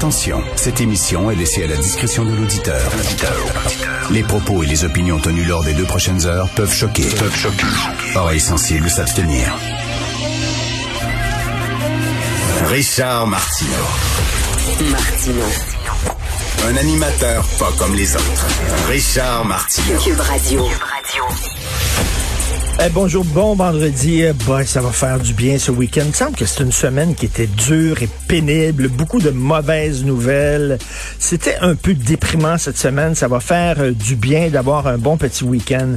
Attention, cette émission est laissée à la discrétion de l'auditeur. Les propos et les opinions tenues lors des deux prochaines heures peuvent choquer. Peuvent choquer. Oreilles sensibles s'abstenir. Richard Martineau. Martino. Un animateur pas comme les autres. Richard Martineau. Cube Radio. Eh, bonjour, bon vendredi. Eh, boy, ça va faire du bien ce week-end. Il me semble que c'est une semaine qui était dure et pénible. Beaucoup de mauvaises nouvelles. C'était un peu déprimant cette semaine. Ça va faire euh, du bien d'avoir un bon petit week-end.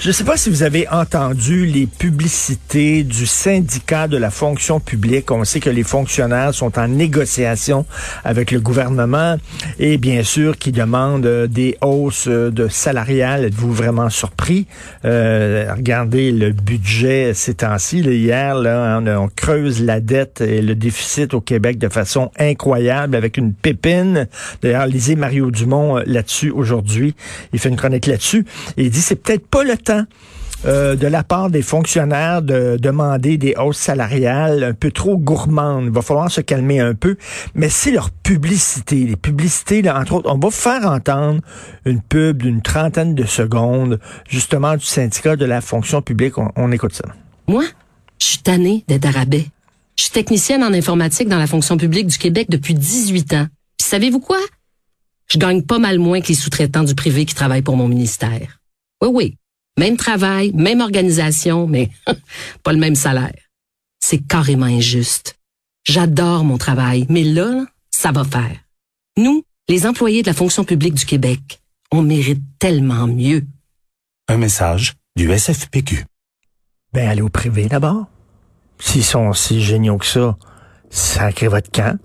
Je ne sais pas si vous avez entendu les publicités du syndicat de la fonction publique. On sait que les fonctionnaires sont en négociation avec le gouvernement et bien sûr qui demandent euh, des hausses euh, de salariales. Êtes-vous vraiment surpris? Regardez le budget ces temps-ci. Hier, on, on creuse la dette et le déficit au Québec de façon incroyable avec une pépine. D'ailleurs, lisez Mario Dumont euh, là-dessus aujourd'hui. Il fait une chronique là-dessus. Il dit c'est peut-être pas le temps. Euh, de la part des fonctionnaires de demander des hausses salariales un peu trop gourmandes. Il va falloir se calmer un peu. Mais c'est leur publicité. Les publicités, là, entre autres, on va faire entendre une pub d'une trentaine de secondes, justement, du syndicat de la fonction publique. On, écoute ça. Moi, je suis tannée d'être. Je suis technicienne en informatique dans la fonction publique du Québec depuis 18 ans. Puis savez-vous quoi? Je gagne pas mal moins que les sous-traitants du privé qui travaillent pour mon ministère. Oui, oui. Même travail, même organisation, mais pas le même salaire. C'est carrément injuste. J'adore mon travail, mais là, ça va faire. Nous, les employés de la fonction publique du Québec, on mérite tellement mieux. Un message du SFPQ. Ben, allez au privé d'abord. S'ils sont si géniaux que ça, sacrez votre camp.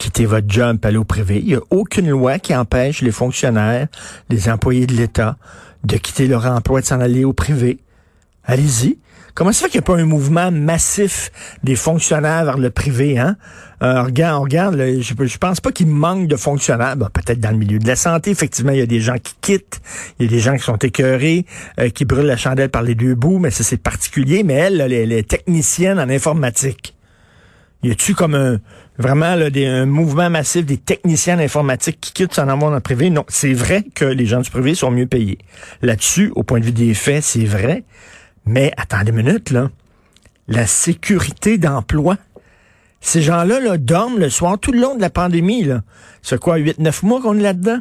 Quittez votre job, allez au privé. Il n'y a aucune loi qui empêche les fonctionnaires, les employés de l'État, de quitter leur emploi et de s'en aller au privé. Allez-y. Comment ça qu'il n'y a pas un mouvement massif des fonctionnaires vers le privé, hein? Euh, regarde, regarde, je, je pense pas qu'il manque de fonctionnaires. Peut-être dans le milieu de la santé, effectivement, il y a des gens qui quittent, il y a des gens qui sont écœurés, euh, qui brûlent la chandelle par les deux bouts, mais ça c'est particulier. Mais elle, là, les, les techniciennes en informatique, y a-tu comme un vraiment là, des, un mouvement massif des techniciens en informatique qui quittent s'en avoir dans le privé? Non, c'est vrai que les gens du privé sont mieux payés. Là-dessus, au point de vue des faits, c'est vrai. Mais attendez une minute, là. La sécurité d'emploi. Ces gens-là là, dorment le soir tout le long de la pandémie. Là. C'est quoi, 8-9 mois qu'on est là-dedans?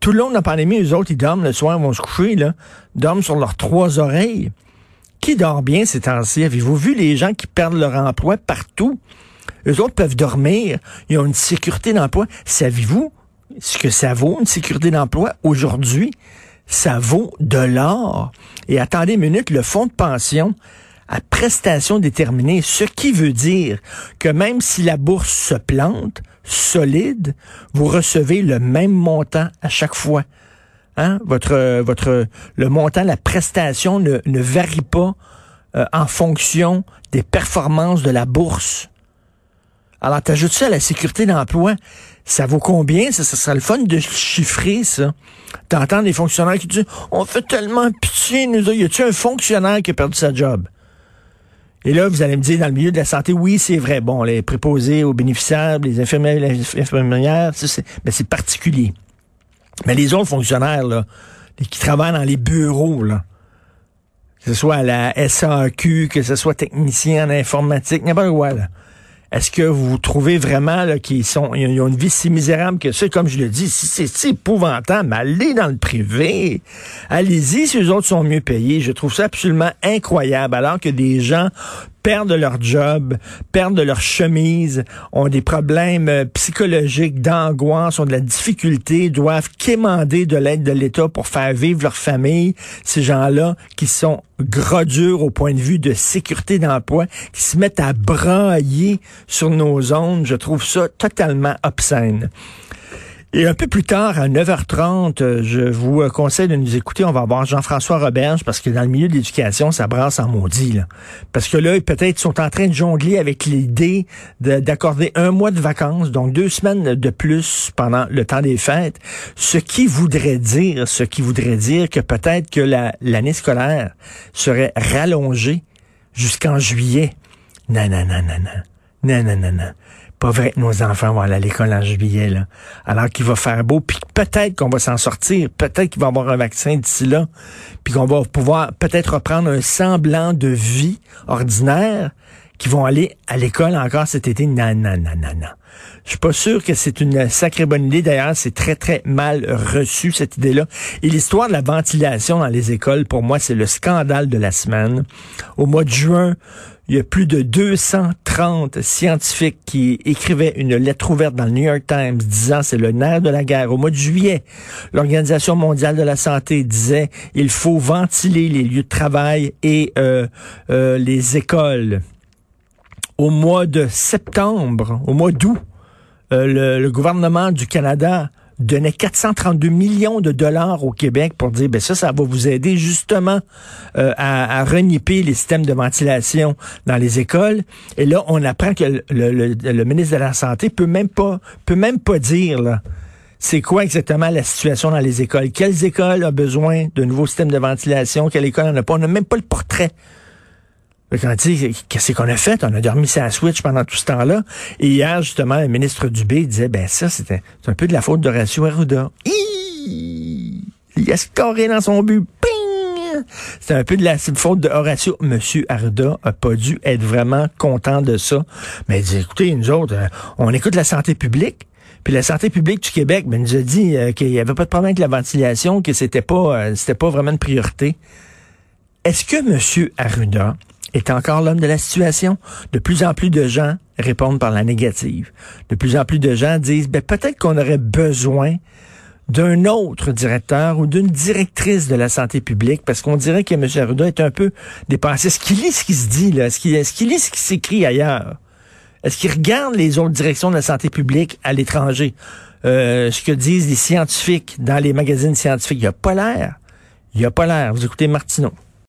Tout le long de la pandémie, eux autres, ils dorment le soir, ils vont se coucher, là, dorment sur leurs trois oreilles. Qui dort bien ces temps-ci? Avez-vous vu les gens qui perdent leur emploi partout? Eux autres peuvent dormir. Ils ont une sécurité d'emploi. Savez-vous ce que ça vaut, une sécurité d'emploi? Aujourd'hui? Ça vaut de l'or. Et attendez une minute, le fonds de pension à prestation déterminée, ce qui veut dire que même si la bourse se plante, solide, vous recevez le même montant à chaque fois. Hein? Votre, votre, le montant, la prestation ne, ne varie pas euh, en fonction des performances de la bourse. Alors, t'ajoutes ça à la sécurité d'emploi. Ça vaut combien? Ça, ça serait le fun de chiffrer, ça. T'entends des fonctionnaires qui disent, on fait tellement pitié, nous. Y a-tu un fonctionnaire qui a perdu sa job? Et là, vous allez me dire, dans le milieu de la santé, oui, c'est vrai. Bon, les préposés aux bénéficiaires, les infirmières, les infirmières, ça, c'est, c'est particulier. Mais les autres fonctionnaires, là, qui travaillent dans les bureaux, là, que ce soit à la SAQ, que ce soit technicien en informatique, n'importe quoi, là. Est-ce que vous trouvez vraiment qu'ils sont, ils ont une vie si misérable que ça? Comme je le dis, si c'est si épouvantable, allez dans le privé. Allez-y si les autres sont mieux payés. Je trouve ça absolument incroyable. Alors que des gens perdent leur job, perdent leur chemise, ont des problèmes euh, psychologiques, d'angoisse, ont de la difficulté, doivent quémander de l'aide de l'État pour faire vivre leur famille. Ces gens-là qui sont gros durs au point de vue de sécurité d'emploi, qui se mettent à brailler sur nos zones, je trouve ça totalement obscène. Et un peu plus tard, à 9h30, euh, je vous euh, conseille de nous écouter. On va voir Jean-François Roberge parce que dans le milieu de l'éducation, ça brasse en maudit. Parce que là, peut-être sont en train de jongler avec l'idée d'accorder un mois de vacances, donc deux semaines de plus pendant le temps des fêtes. Ce qui voudrait dire, ce qui voudrait dire que peut-être que l'année scolaire serait rallongée jusqu'en juillet. Non, non, non, non, non. Non, non, non, non pas vrai que nos enfants vont aller à l'école en juillet, là. Alors qu'il va faire beau, puis peut-être qu'on va s'en sortir, peut-être qu'il va avoir un vaccin d'ici là, puis qu'on va pouvoir peut-être reprendre un semblant de vie ordinaire, qui vont aller à l'école encore cet été. Non, non, non. Je suis pas sûr que c'est une sacrée bonne idée. D'ailleurs, c'est très, très mal reçu, cette idée-là. Et l'histoire de la ventilation dans les écoles, pour moi, c'est le scandale de la semaine. Au mois de juin, il y a plus de 230 scientifiques qui écrivaient une lettre ouverte dans le New York Times disant c'est le nerf de la guerre. Au mois de juillet, l'Organisation mondiale de la santé disait il faut ventiler les lieux de travail et euh, euh, les écoles. Au mois de septembre, au mois d'août, euh, le gouvernement du Canada donnait 432 millions de dollars au Québec pour dire, ben ça, ça va vous aider justement euh, à, à reniper les systèmes de ventilation dans les écoles. Et là, on apprend que le, ministre de la Santé peut même pas, peut même pas dire, c'est quoi exactement la situation dans les écoles? Quelles écoles ont besoin de nouveaux systèmes de ventilation? Quelle école en a pas? On n'a même pas le portrait Qu'est-ce qu'on a fait? On a dormi sa Switch pendant tout ce temps-là. Et hier, justement, le ministre Dubé disait, ben ça, c'était un peu de la faute d'Horacio Arruda. Il a scoré dans son but. C'est un peu de la faute de Horacio. Monsieur Arruda a pas dû être vraiment content de ça. Mais il dit, écoutez, nous autres, euh, on écoute la santé publique. Puis la santé publique du Québec ben, nous a dit euh, qu'il n'y avait pas de problème avec la ventilation, que c'était pas, euh, c'était pas vraiment une priorité. Est-ce que Monsieur Arruda est encore l'homme de la situation. De plus en plus de gens répondent par la négative. De plus en plus de gens disent, ben, peut-être qu'on aurait besoin d'un autre directeur ou d'une directrice de la santé publique, parce qu'on dirait que M. Arruda est un peu dépassé. Est-ce qu'il lit ce qui se dit, là? Est-ce qu'il lit ce qui s'écrit ailleurs? Est-ce qu'il regarde les autres directions de la santé publique à l'étranger? Euh, ce que disent les scientifiques dans les magazines scientifiques. Il n'y a pas l'air. Il n'y a pas l'air. Vous écoutez Martineau.